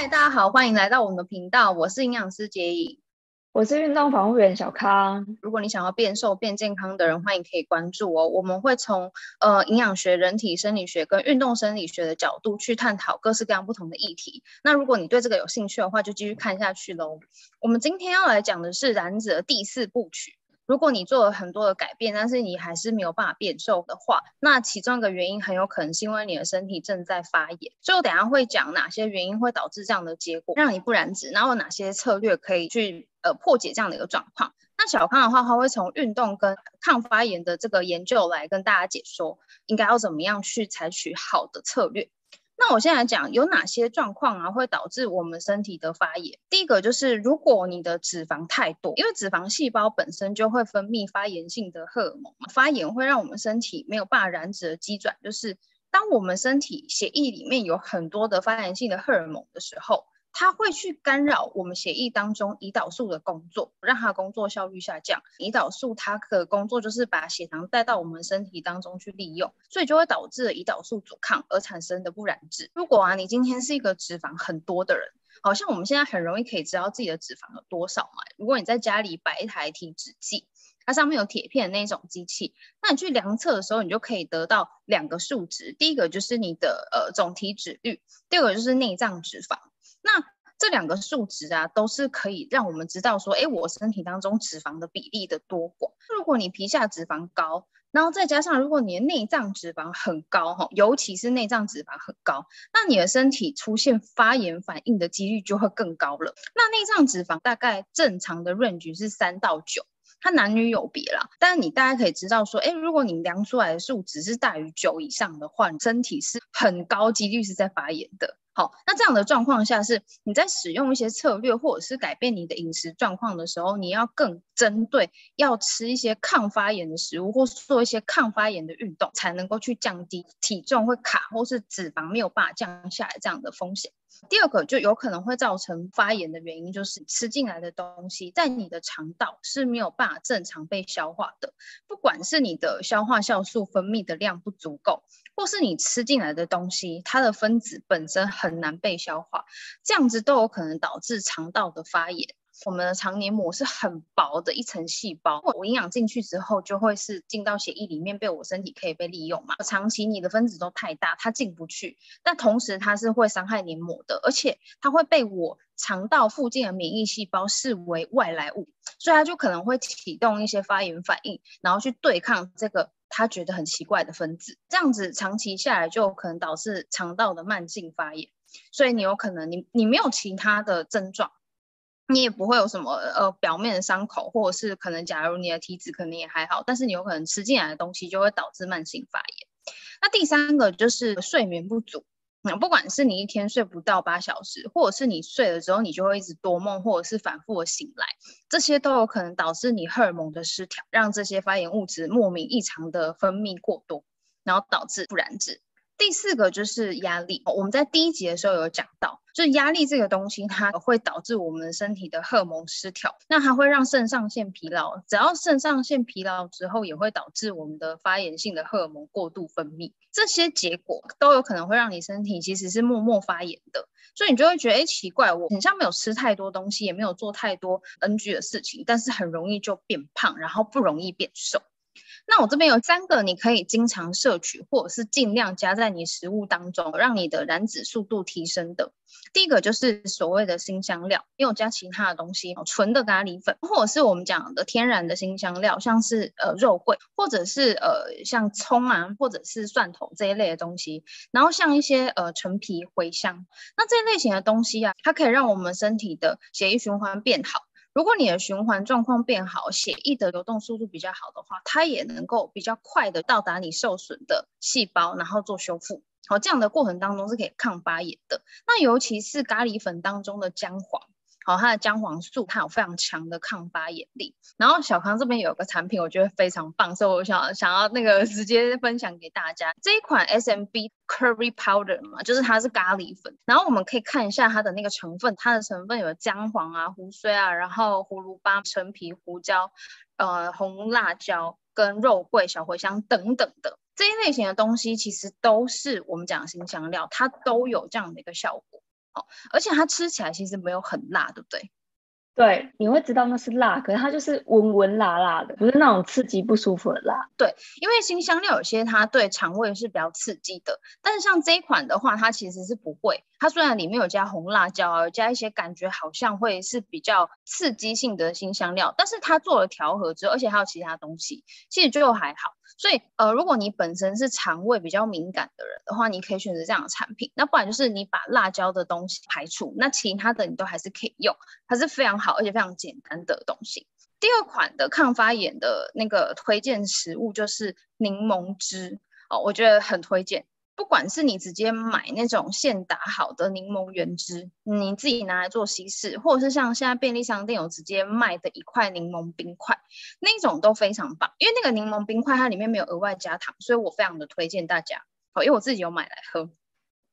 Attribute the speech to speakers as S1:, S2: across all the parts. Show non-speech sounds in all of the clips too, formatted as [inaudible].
S1: 嗨，大家好，欢迎来到我们的频道，我是营养师杰颖，
S2: 我是运动防护员小康。
S1: 如果你想要变瘦变健康的人，欢迎可以关注哦。我们会从呃营养学、人体生理学跟运动生理学的角度去探讨各式各样不同的议题。那如果你对这个有兴趣的话，就继续看下去喽。我们今天要来讲的是燃脂的第四部曲。如果你做了很多的改变，但是你还是没有办法变瘦的话，那其中一个原因很有可能是因为你的身体正在发炎。所以我等下会讲哪些原因会导致这样的结果，让你不燃脂，然后哪些策略可以去呃破解这样的一个状况。那小康的话，他会从运动跟抗发炎的这个研究来跟大家解说，应该要怎么样去采取好的策略。那我现在讲有哪些状况啊会导致我们身体的发炎？第一个就是如果你的脂肪太多，因为脂肪细胞本身就会分泌发炎性的荷尔蒙，发炎会让我们身体没有办法燃脂的机转，就是当我们身体血液里面有很多的发炎性的荷尔蒙的时候。它会去干扰我们血液当中胰岛素的工作，让它工作效率下降。胰岛素它的工作就是把血糖带到我们身体当中去利用，所以就会导致胰岛素阻抗而产生的不燃脂。如果啊，你今天是一个脂肪很多的人，好像我们现在很容易可以知道自己的脂肪有多少嘛。如果你在家里摆一台体脂计，它上面有铁片的那种机器，那你去量测的时候，你就可以得到两个数值。第一个就是你的呃总体脂率，第二个就是内脏脂肪。那这两个数值啊，都是可以让我们知道说，哎，我身体当中脂肪的比例的多寡。如果你皮下脂肪高，然后再加上如果你的内脏脂肪很高哈，尤其是内脏脂肪很高，那你的身体出现发炎反应的几率就会更高了。那内脏脂肪大概正常的 range 是三到九，它男女有别啦。但是你大家可以知道说，哎，如果你量出来的数值是大于九以上的话，你身体是很高几率是在发炎的。好，那这样的状况下是你在使用一些策略，或者是改变你的饮食状况的时候，你要更针对要吃一些抗发炎的食物，或是做一些抗发炎的运动，才能够去降低体重会卡，或是脂肪没有办法降下来这样的风险。第二个就有可能会造成发炎的原因，就是吃进来的东西在你的肠道是没有办法正常被消化的，不管是你的消化酵素分泌的量不足够，或是你吃进来的东西它的分子本身很难被消化，这样子都有可能导致肠道的发炎。我们的肠黏膜是很薄的一层细胞，我营养进去之后，就会是进到血液里面，被我身体可以被利用嘛。长期你的分子都太大，它进不去，但同时它是会伤害黏膜的，而且它会被我肠道附近的免疫细胞视为外来物，所以它就可能会启动一些发炎反应，然后去对抗这个它觉得很奇怪的分子，这样子长期下来就可能导致肠道的慢性发炎，所以你有可能你你没有其他的症状。你也不会有什么呃表面的伤口，或者是可能假如你的体脂可能也还好，但是你有可能吃进来的东西就会导致慢性发炎。那第三个就是睡眠不足，那不管是你一天睡不到八小时，或者是你睡了之后你就会一直多梦，或者是反复的醒来，这些都有可能导致你荷尔蒙的失调，让这些发炎物质莫名异常的分泌过多，然后导致不燃脂。第四个就是压力，我们在第一集的时候有讲到，就压力这个东西，它会导致我们身体的荷尔蒙失调，那它会让肾上腺疲劳，只要肾上腺疲劳之后，也会导致我们的发炎性的荷尔蒙过度分泌，这些结果都有可能会让你身体其实是默默发炎的，所以你就会觉得，哎，奇怪，我好像没有吃太多东西，也没有做太多 NG 的事情，但是很容易就变胖，然后不容易变瘦。那我这边有三个你可以经常摄取，或者是尽量加在你食物当中，让你的燃脂速度提升的。第一个就是所谓的辛香料，没有加其他的东西，纯的咖喱粉，或者是我们讲的天然的辛香料，像是呃肉桂，或者是呃像葱啊，或者是蒜头这一类的东西。然后像一些呃陈皮、茴香，那这一类型的东西啊，它可以让我们身体的血液循环变好。如果你的循环状况变好，血液的流动速度比较好的话，它也能够比较快的到达你受损的细胞，然后做修复。好，这样的过程当中是可以抗发炎的。那尤其是咖喱粉当中的姜黄。好，它的姜黄素它有非常强的抗发炎力。然后小康这边有个产品，我觉得非常棒，所以我想想要那个 [laughs] 直接分享给大家。这一款 SMB Curry Powder 嘛，就是它是咖喱粉。然后我们可以看一下它的那个成分，它的成分有姜黄啊、胡荽啊，然后葫芦巴、陈皮、胡椒、呃红辣椒跟肉桂、小茴香等等的这一类型的东西，其实都是我们讲的辛香料，它都有这样的一个效果。哦，而且它吃起来其实没有很辣，对不对？
S2: 对，你会知道那是辣，可是它就是温温辣辣的，不是那种刺激不舒服的辣。
S1: 对，因为新香料有些它对肠胃是比较刺激的，但是像这一款的话，它其实是不会。它虽然里面有加红辣椒啊，有加一些感觉好像会是比较刺激性的新香料，但是它做了调和之后，而且还有其他东西，其实就还好。所以，呃，如果你本身是肠胃比较敏感的人的话，你可以选择这样的产品。那不然就是你把辣椒的东西排除，那其他的你都还是可以用，它是非常好而且非常简单的东西。第二款的抗发炎的那个推荐食物就是柠檬汁哦，我觉得很推荐。不管是你直接买那种现打好的柠檬原汁，你自己拿来做稀释，或者是像现在便利商店有直接卖的一块柠檬冰块，那种都非常棒。因为那个柠檬冰块它里面没有额外加糖，所以我非常的推荐大家。好，因为我自己有买来喝。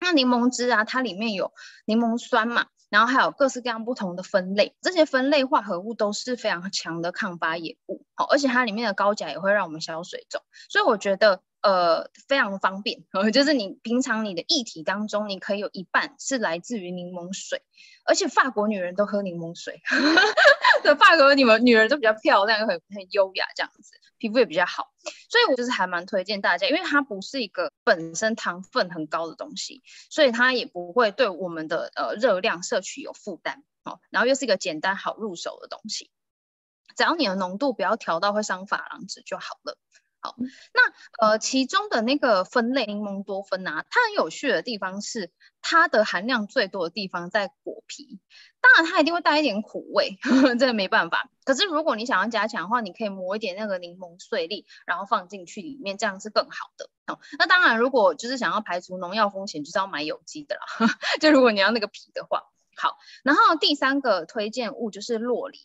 S1: 那柠檬汁啊，它里面有柠檬酸嘛，然后还有各式各样不同的分类，这些分类化合物都是非常强的抗发炎物。好，而且它里面的高钾也会让我们消水肿，所以我觉得。呃，非常方便，[laughs] 就是你平常你的液体当中，你可以有一半是来自于柠檬水，而且法国女人都喝柠檬水，[laughs] 对，法国你们女人都比较漂亮，又很很优雅这样子，皮肤也比较好，所以我就是还蛮推荐大家，因为它不是一个本身糖分很高的东西，所以它也不会对我们的呃热量摄取有负担，哦，然后又是一个简单好入手的东西，只要你的浓度不要调到会伤珐琅质就好了。好，那呃，其中的那个分类柠檬多酚啊，它很有趣的地方是，它的含量最多的地方在果皮，当然它一定会带一点苦味，呵呵，这个没办法。可是如果你想要加强的话，你可以磨一点那个柠檬碎粒，然后放进去里面，这样是更好的。哦，那当然，如果就是想要排除农药风险，就是要买有机的啦。呵，[laughs] 就如果你要那个皮的话，好。然后第三个推荐物就是洛梨，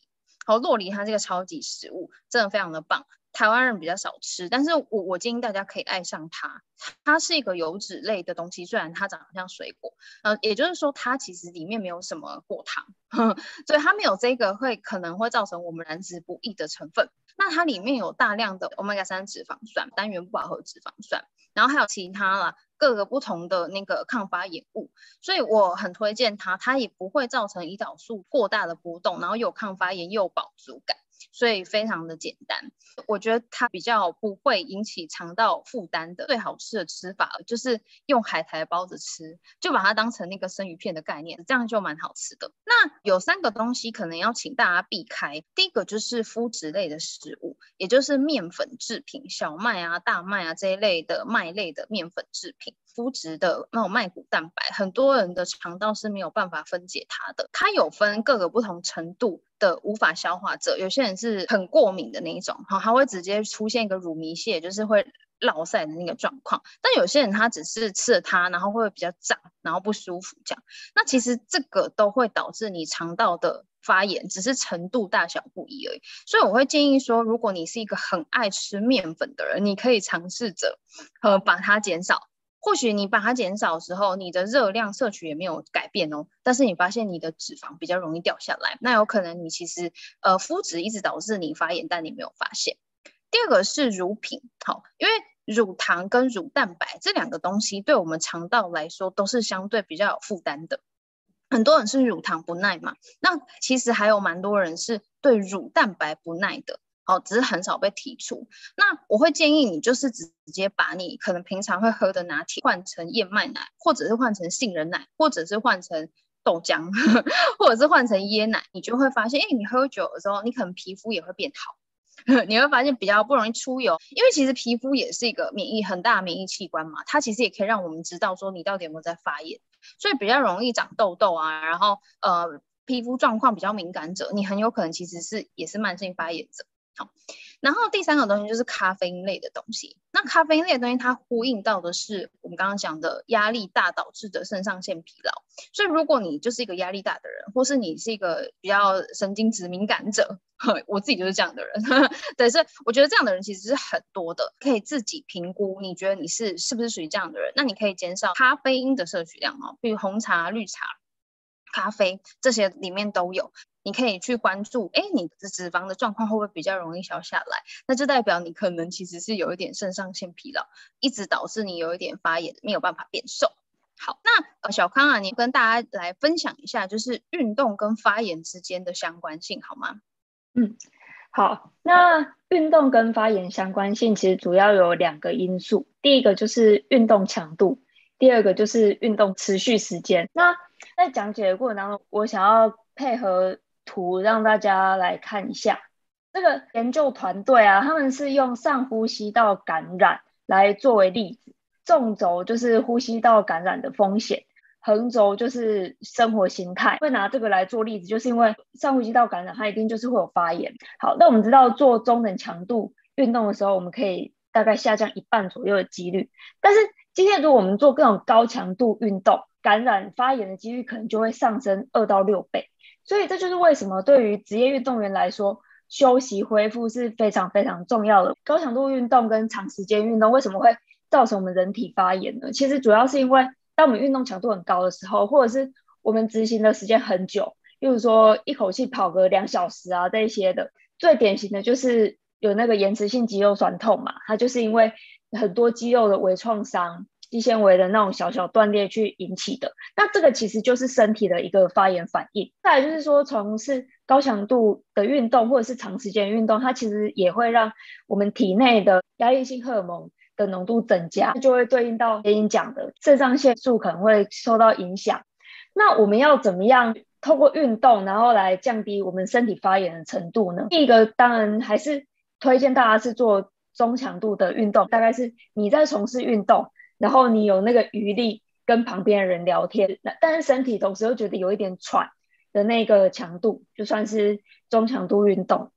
S1: 好，洛梨它这个超级食物，真的非常的棒。台湾人比较少吃，但是我我建议大家可以爱上它。它是一个油脂类的东西，虽然它长得像水果，呃，也就是说它其实里面没有什么果糖，呵呵，所以它没有这个会可能会造成我们燃脂不易的成分。那它里面有大量的 Omega 三脂肪酸、单元不饱和脂肪酸，然后还有其他啦各个不同的那个抗发炎物，所以我很推荐它。它也不会造成胰岛素过大的波动，然后有抗发炎又有饱足感。所以非常的简单，我觉得它比较不会引起肠道负担的。最好吃的吃法就是用海苔包着吃，就把它当成那个生鱼片的概念，这样就蛮好吃的。那有三个东西可能要请大家避开，第一个就是麸质类的食物，也就是面粉制品，小麦啊、大麦啊这一类的麦类的面粉制品。麸质的那种麦谷蛋白，很多人的肠道是没有办法分解它的。它有分各个不同程度的无法消化者，有些人是很过敏的那一种，哈，它会直接出现一个乳糜泻，就是会落赛的那个状况。但有些人他只是吃了它，然后会比较胀，然后不舒服这样。那其实这个都会导致你肠道的发炎，只是程度大小不一而已。所以我会建议说，如果你是一个很爱吃面粉的人，你可以尝试着呃把它减少。或许你把它减少的时候，你的热量摄取也没有改变哦，但是你发现你的脂肪比较容易掉下来，那有可能你其实呃麸质一直导致你发炎，但你没有发现。第二个是乳品，好，因为乳糖跟乳蛋白这两个东西对我们肠道来说都是相对比较有负担的，很多人是乳糖不耐嘛，那其实还有蛮多人是对乳蛋白不耐的。哦，只是很少被提出。那我会建议你，就是直接把你可能平常会喝的拿铁换成燕麦奶，或者是换成杏仁奶，或者是换成豆浆，[laughs] 或者是换成椰奶，你就会发现，哎，你喝酒的时候，你可能皮肤也会变好。[laughs] 你会发现比较不容易出油，因为其实皮肤也是一个免疫很大的免疫器官嘛，它其实也可以让我们知道说你到底有没有在发炎，所以比较容易长痘痘啊，然后呃皮肤状况比较敏感者，你很有可能其实是也是慢性发炎者。好，然后第三个东西就是咖啡因类的东西。那咖啡因类的东西，它呼应到的是我们刚刚讲的压力大导致的肾上腺疲劳。所以如果你就是一个压力大的人，或是你是一个比较神经质敏感者，我自己就是这样的人。[laughs] 对，所以我觉得这样的人其实是很多的，可以自己评估，你觉得你是是不是属于这样的人？那你可以减少咖啡因的摄取量哦，比如红茶、绿茶、咖啡这些里面都有。你可以去关注，哎，你的脂肪的状况会不会比较容易消下来？那就代表你可能其实是有一点肾上腺疲劳，一直导致你有一点发炎，没有办法变瘦。好，那呃小康啊，你跟大家来分享一下，就是运动跟发炎之间的相关性，好吗？
S2: 嗯，好，那运动跟发炎相关性其实主要有两个因素，第一个就是运动强度，第二个就是运动持续时间。那在讲解的过程当中，我想要配合图让大家来看一下，这个研究团队啊，他们是用上呼吸道感染来作为例子。纵轴就是呼吸道感染的风险，横轴就是生活形态。会拿这个来做例子，就是因为上呼吸道感染，它一定就是会有发炎。好，那我们知道做中等强度运动的时候，我们可以大概下降一半左右的几率。但是今天如果我们做各种高强度运动，感染发炎的几率可能就会上升二到六倍。所以这就是为什么对于职业运动员来说，休息恢复是非常非常重要的。高强度运动跟长时间运动为什么会造成我们人体发炎呢？其实主要是因为，当我们运动强度很高的时候，或者是我们执行的时间很久，例如说一口气跑个两小时啊这一些的，最典型的就是有那个延迟性肌肉酸痛嘛，它就是因为很多肌肉的微创伤、肌纤维的那种小小断裂去引起的。那这个其实就是身体的一个发炎反应。再来就是说，从事高强度的运动或者是长时间运动，它其实也会让我们体内的压力性荷尔蒙的浓度增加，就会对应到前面讲的肾上腺素可能会受到影响。那我们要怎么样透过运动，然后来降低我们身体发炎的程度呢？第一个当然还是推荐大家是做中强度的运动，大概是你在从事运动，然后你有那个余力跟旁边的人聊天，那但是身体同时又觉得有一点喘的那个强度，就算是中强度运动。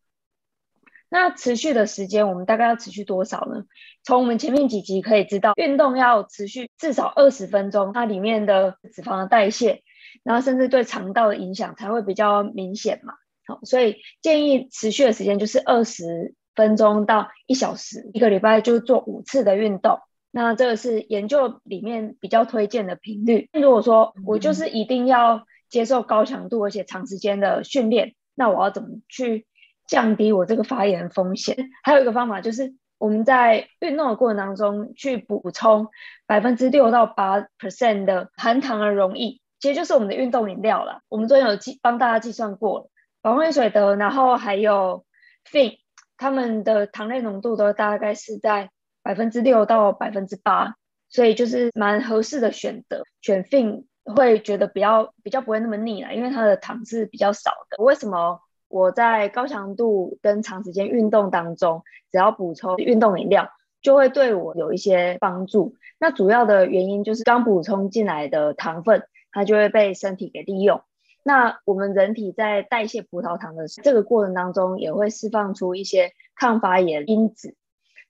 S2: 那持续的时间，我们大概要持续多少呢？从我们前面几集可以知道，运动要持续至少二十分钟，它里面的脂肪的代谢，然后甚至对肠道的影响才会比较明显嘛。好，所以建议持续的时间就是二十分钟到一小时，一个礼拜就做五次的运动。那这个是研究里面比较推荐的频率。如果说我就是一定要接受高强度而且长时间的训练，那我要怎么去降低我这个发炎风险，还有一个方法就是我们在运动的过程当中去补充百分之六到八 percent 的含糖的溶液，其实就是我们的运动饮料了。我们昨天有计帮大家计算过了，宝矿水的，然后还有 FIN，他们的糖类浓度都大概是在百分之六到百分之八，所以就是蛮合适的选择。选 FIN 会觉得比较比较不会那么腻了，因为它的糖是比较少的。为什么？我在高强度跟长时间运动当中，只要补充运动饮料，就会对我有一些帮助。那主要的原因就是刚补充进来的糖分，它就会被身体给利用。那我们人体在代谢葡萄糖的这个过程当中，也会释放出一些抗发炎因子。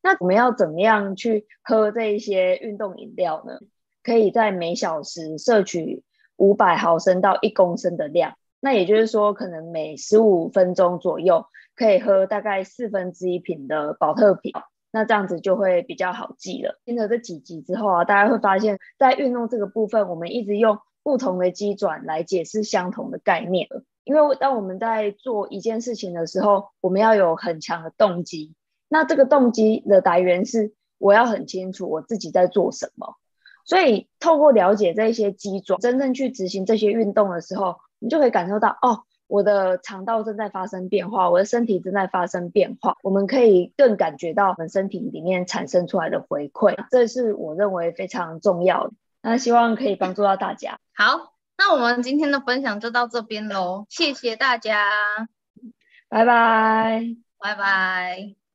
S2: 那我们要怎么样去喝这一些运动饮料呢？可以在每小时摄取五百毫升到一公升的量。那也就是说，可能每十五分钟左右可以喝大概四分之一瓶的保特瓶，那这样子就会比较好记了。听了这几集之后啊，大家会发现，在运动这个部分，我们一直用不同的机转来解释相同的概念。因为当我们在做一件事情的时候，我们要有很强的动机。那这个动机的来源是，我要很清楚我自己在做什么。所以透过了解这些机转，真正去执行这些运动的时候，你就可以感受到哦，我的肠道正在发生变化，我的身体正在发生变化。我们可以更感觉到我们身体里面产生出来的回馈，这是我认为非常重要的。那希望可以帮助到大家。
S1: 好，那我们今天的分享就到这边喽，谢谢大家，
S2: 拜拜，
S1: 拜拜。